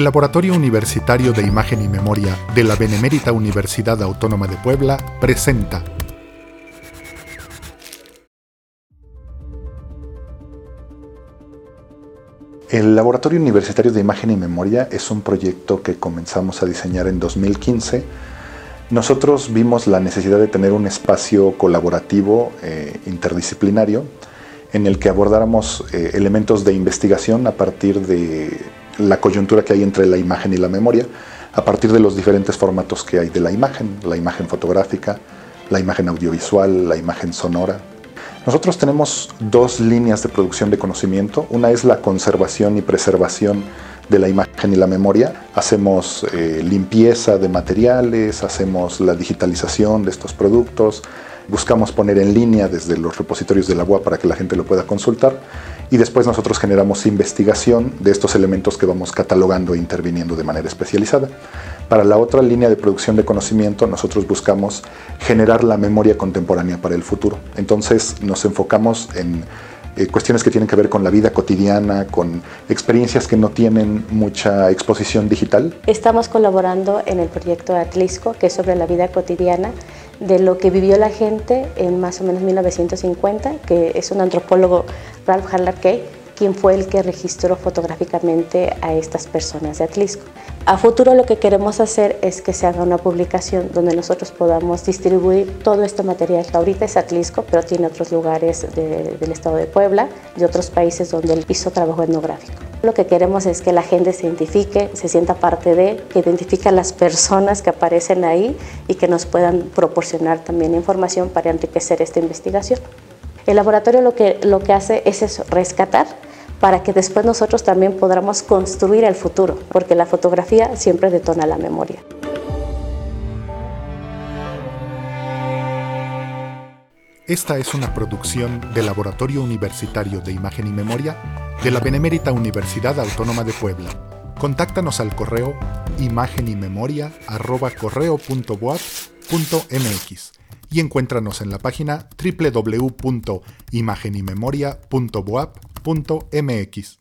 El Laboratorio Universitario de Imagen y Memoria de la Benemérita Universidad Autónoma de Puebla presenta El Laboratorio Universitario de Imagen y Memoria es un proyecto que comenzamos a diseñar en 2015. Nosotros vimos la necesidad de tener un espacio colaborativo eh, interdisciplinario en el que abordáramos eh, elementos de investigación a partir de la coyuntura que hay entre la imagen y la memoria, a partir de los diferentes formatos que hay de la imagen, la imagen fotográfica, la imagen audiovisual, la imagen sonora, nosotros tenemos dos líneas de producción de conocimiento. Una es la conservación y preservación de la imagen y la memoria. Hacemos eh, limpieza de materiales, hacemos la digitalización de estos productos, buscamos poner en línea desde los repositorios de la UAP para que la gente lo pueda consultar y después nosotros generamos investigación de estos elementos que vamos catalogando e interviniendo de manera especializada. Para la otra línea de producción de conocimiento, nosotros buscamos generar la memoria contemporánea para el futuro. Entonces nos enfocamos en eh, cuestiones que tienen que ver con la vida cotidiana, con experiencias que no tienen mucha exposición digital. Estamos colaborando en el proyecto Atlisco, que es sobre la vida cotidiana de lo que vivió la gente en más o menos 1950, que es un antropólogo, Ralph Harlar Kay, quién fue el que registró fotográficamente a estas personas de Atlisco. A futuro lo que queremos hacer es que se haga una publicación donde nosotros podamos distribuir todo este material que ahorita es Atlisco, pero tiene otros lugares del estado de Puebla y otros países donde él hizo trabajo etnográfico. Lo que queremos es que la gente se identifique, se sienta parte de, que identifique a las personas que aparecen ahí y que nos puedan proporcionar también información para enriquecer esta investigación. El laboratorio lo que, lo que hace es eso, rescatar para que después nosotros también podamos construir el futuro, porque la fotografía siempre detona la memoria. Esta es una producción del Laboratorio Universitario de Imagen y Memoria de la Benemérita Universidad Autónoma de Puebla. Contáctanos al correo imagenymemoria.correo.boap.mx y encuéntranos en la página www.imagenymemoria.boap.mx.